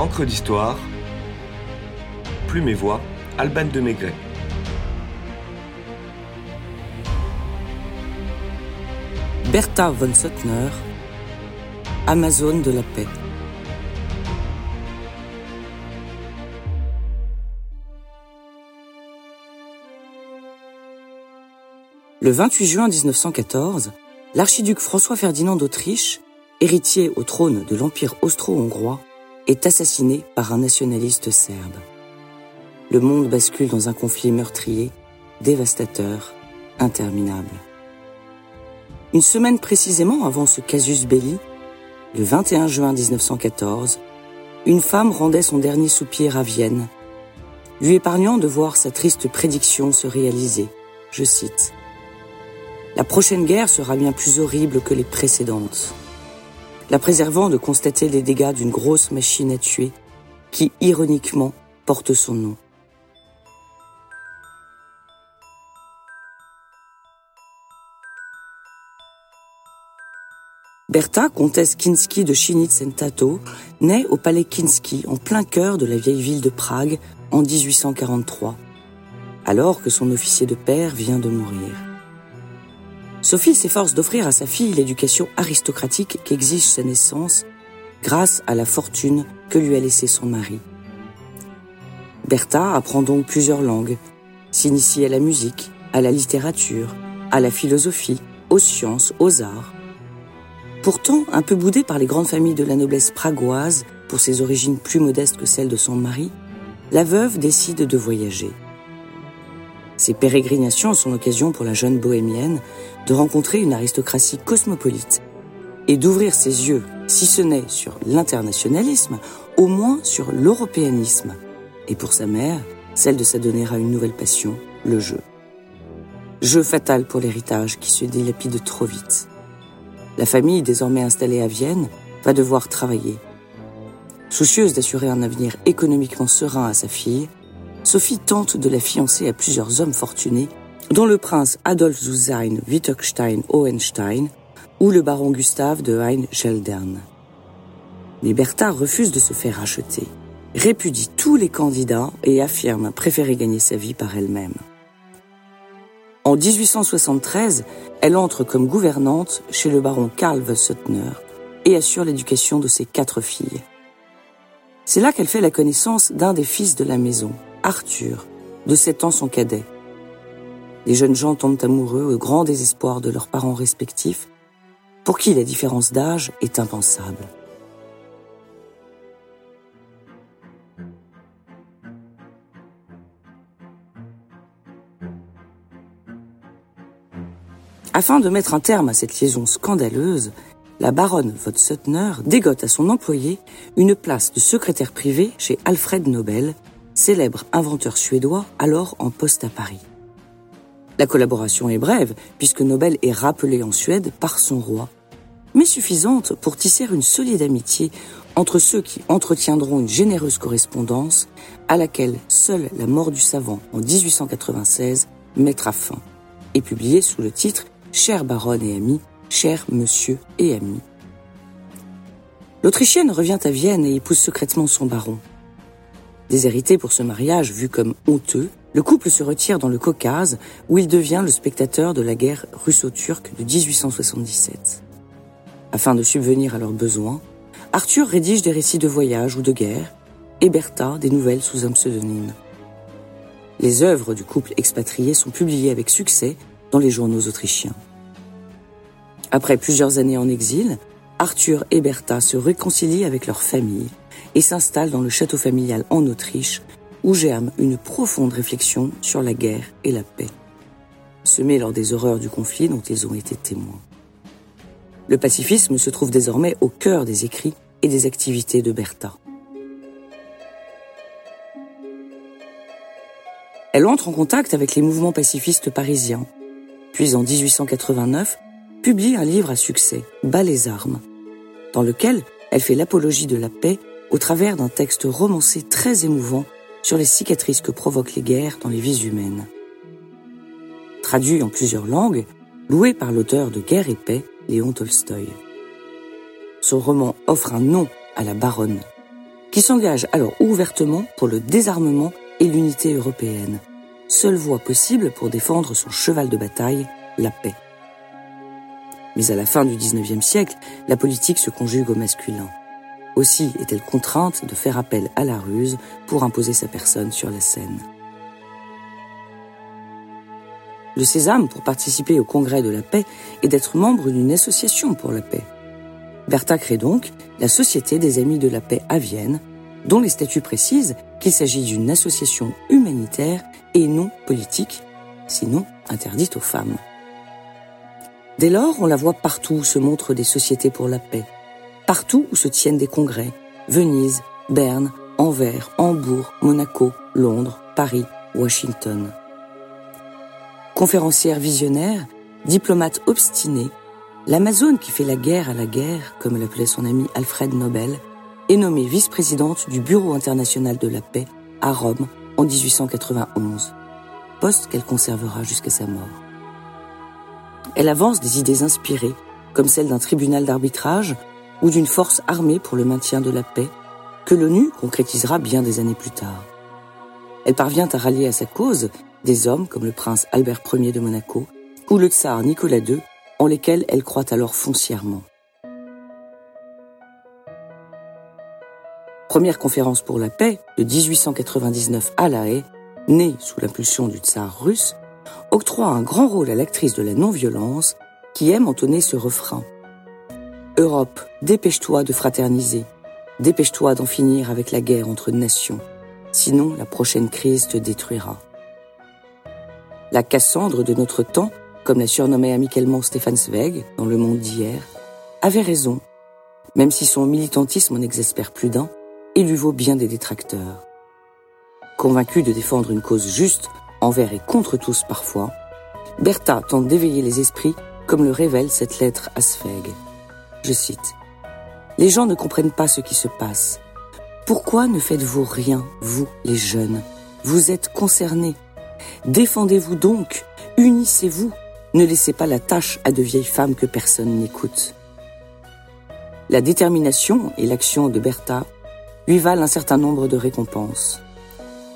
Encre d'histoire, Plume et Voix, Alban de Maigret. Bertha von Suttner, Amazone de la paix. Le 28 juin 1914, l'archiduc François-Ferdinand d'Autriche, héritier au trône de l'Empire austro-hongrois, est assassiné par un nationaliste serbe. Le monde bascule dans un conflit meurtrier, dévastateur, interminable. Une semaine précisément avant ce casus belli, le 21 juin 1914, une femme rendait son dernier soupir à Vienne, lui épargnant de voir sa triste prédiction se réaliser. Je cite. La prochaine guerre sera bien plus horrible que les précédentes, la préservant de constater les dégâts d'une grosse machine à tuer qui, ironiquement, porte son nom. Bertha, comtesse Kinski de Chinitz-en-Tato, naît au palais Kinski, en plein cœur de la vieille ville de Prague, en 1843, alors que son officier de père vient de mourir. Sophie s'efforce d'offrir à sa fille l'éducation aristocratique qu'exige sa naissance grâce à la fortune que lui a laissée son mari. Bertha apprend donc plusieurs langues, s'initie à la musique, à la littérature, à la philosophie, aux sciences, aux arts, Pourtant, un peu boudée par les grandes familles de la noblesse pragoise, pour ses origines plus modestes que celles de son mari, la veuve décide de voyager. Ces pérégrinations sont l'occasion pour la jeune bohémienne de rencontrer une aristocratie cosmopolite et d'ouvrir ses yeux, si ce n'est sur l'internationalisme, au moins sur l'européanisme, et pour sa mère, celle de s'adonner à une nouvelle passion, le jeu. Jeu fatal pour l'héritage qui se dilapide trop vite. La famille, désormais installée à Vienne, va devoir travailler. Soucieuse d'assurer un avenir économiquement serein à sa fille, Sophie tente de la fiancer à plusieurs hommes fortunés, dont le prince Adolf Zusein Wittgenstein Hohenstein ou le baron Gustave de Hein-Geldern. Mais Bertha refuse de se faire acheter, répudie tous les candidats et affirme préférer gagner sa vie par elle-même. En 1873, elle entre comme gouvernante chez le baron Karl Suttner et assure l'éducation de ses quatre filles. C'est là qu'elle fait la connaissance d'un des fils de la maison, Arthur, de 7 ans son cadet. Les jeunes gens tombent amoureux au grand désespoir de leurs parents respectifs, pour qui la différence d'âge est impensable. Afin de mettre un terme à cette liaison scandaleuse, la baronne von Suttner dégote à son employé une place de secrétaire privé chez Alfred Nobel, célèbre inventeur suédois alors en poste à Paris. La collaboration est brève, puisque Nobel est rappelé en Suède par son roi, mais suffisante pour tisser une solide amitié entre ceux qui entretiendront une généreuse correspondance à laquelle seule la mort du savant en 1896 mettra fin, et publiée sous le titre chère baronne et amie, cher monsieur et ami. L'Autrichienne revient à Vienne et épouse secrètement son baron. Déshérité pour ce mariage vu comme honteux, le couple se retire dans le Caucase où il devient le spectateur de la guerre russo-turque de 1877. Afin de subvenir à leurs besoins, Arthur rédige des récits de voyage ou de guerre et Bertha des nouvelles sous un pseudonyme. Les œuvres du couple expatrié sont publiées avec succès dans les journaux autrichiens. Après plusieurs années en exil, Arthur et Bertha se réconcilient avec leur famille et s'installent dans le château familial en Autriche, où germe une profonde réflexion sur la guerre et la paix, semée lors des horreurs du conflit dont ils ont été témoins. Le pacifisme se trouve désormais au cœur des écrits et des activités de Bertha. Elle entre en contact avec les mouvements pacifistes parisiens, puis en 1889, publie un livre à succès, Bas les armes, dans lequel elle fait l'apologie de la paix au travers d'un texte romancé très émouvant sur les cicatrices que provoquent les guerres dans les vies humaines. Traduit en plusieurs langues, loué par l'auteur de Guerre et paix, Léon Tolstoï. Son roman offre un nom à la baronne. qui s'engage alors ouvertement pour le désarmement et l'unité européenne, seule voie possible pour défendre son cheval de bataille, la paix. Mais à la fin du XIXe siècle, la politique se conjugue au masculin. Aussi est-elle contrainte de faire appel à la ruse pour imposer sa personne sur la scène. Le sésame pour participer au congrès de la paix est d'être membre d'une association pour la paix. Bertha crée donc la Société des Amis de la Paix à Vienne, dont les statuts précisent qu'il s'agit d'une association humanitaire et non politique, sinon interdite aux femmes. Dès lors, on la voit partout où se montrent des sociétés pour la paix, partout où se tiennent des congrès, Venise, Berne, Anvers, Hambourg, Monaco, Londres, Paris, Washington. Conférencière visionnaire, diplomate obstinée, l'Amazone qui fait la guerre à la guerre, comme l'appelait son ami Alfred Nobel, est nommée vice-présidente du Bureau international de la paix à Rome en 1891, poste qu'elle conservera jusqu'à sa mort. Elle avance des idées inspirées, comme celle d'un tribunal d'arbitrage ou d'une force armée pour le maintien de la paix, que l'ONU concrétisera bien des années plus tard. Elle parvient à rallier à sa cause des hommes comme le prince Albert Ier de Monaco ou le tsar Nicolas II, en lesquels elle croit alors foncièrement. Première conférence pour la paix de 1899 à La Haye, née sous l'impulsion du tsar russe, octroie un grand rôle à l'actrice de la non-violence qui aime entonner ce refrain. Europe, dépêche-toi de fraterniser, dépêche-toi d'en finir avec la guerre entre nations, sinon la prochaine crise te détruira. La Cassandre de notre temps, comme la surnommait amicalement Stéphane Zweig dans Le Monde d'hier, avait raison, même si son militantisme en exaspère plus d'un, et lui vaut bien des détracteurs. Convaincu de défendre une cause juste, envers et contre tous parfois, Bertha tente d'éveiller les esprits comme le révèle cette lettre à Zweig. Je cite. Les gens ne comprennent pas ce qui se passe. Pourquoi ne faites-vous rien, vous, les jeunes? Vous êtes concernés. Défendez-vous donc, unissez-vous, ne laissez pas la tâche à de vieilles femmes que personne n'écoute. La détermination et l'action de Bertha lui valent un certain nombre de récompenses.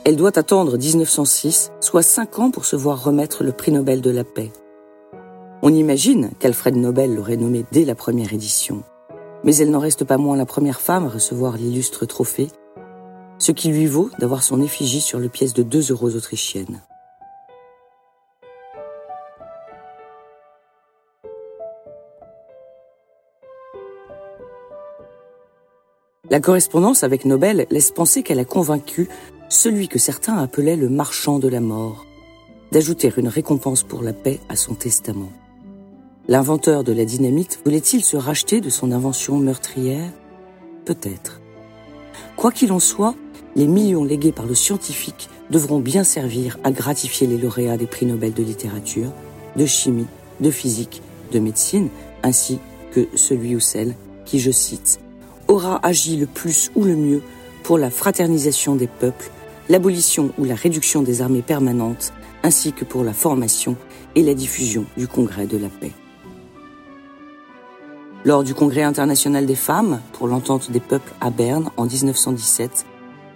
Elle doit attendre 1906, soit cinq ans pour se voir remettre le prix Nobel de la paix. On imagine qu'Alfred Nobel l'aurait nommée dès la première édition. Mais elle n'en reste pas moins la première femme à recevoir l'illustre trophée, ce qui lui vaut d'avoir son effigie sur le pièce de 2 euros autrichienne. La correspondance avec Nobel laisse penser qu'elle a convaincu celui que certains appelaient le marchand de la mort, d'ajouter une récompense pour la paix à son testament. L'inventeur de la dynamite voulait-il se racheter de son invention meurtrière? Peut-être. Quoi qu'il en soit, les millions légués par le scientifique devront bien servir à gratifier les lauréats des prix Nobel de littérature, de chimie, de physique, de médecine, ainsi que celui ou celle qui, je cite, aura agi le plus ou le mieux pour la fraternisation des peuples, l'abolition ou la réduction des armées permanentes, ainsi que pour la formation et la diffusion du Congrès de la paix. Lors du Congrès international des femmes pour l'entente des peuples à Berne en 1917,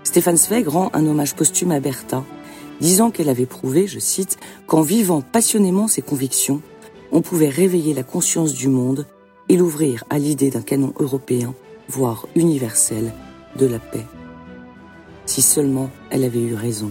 Stéphane Zweig rend un hommage posthume à Bertha, disant qu'elle avait prouvé, je cite, qu'en vivant passionnément ses convictions, on pouvait réveiller la conscience du monde et l'ouvrir à l'idée d'un canon européen, voire universel, de la paix. Si seulement elle avait eu raison.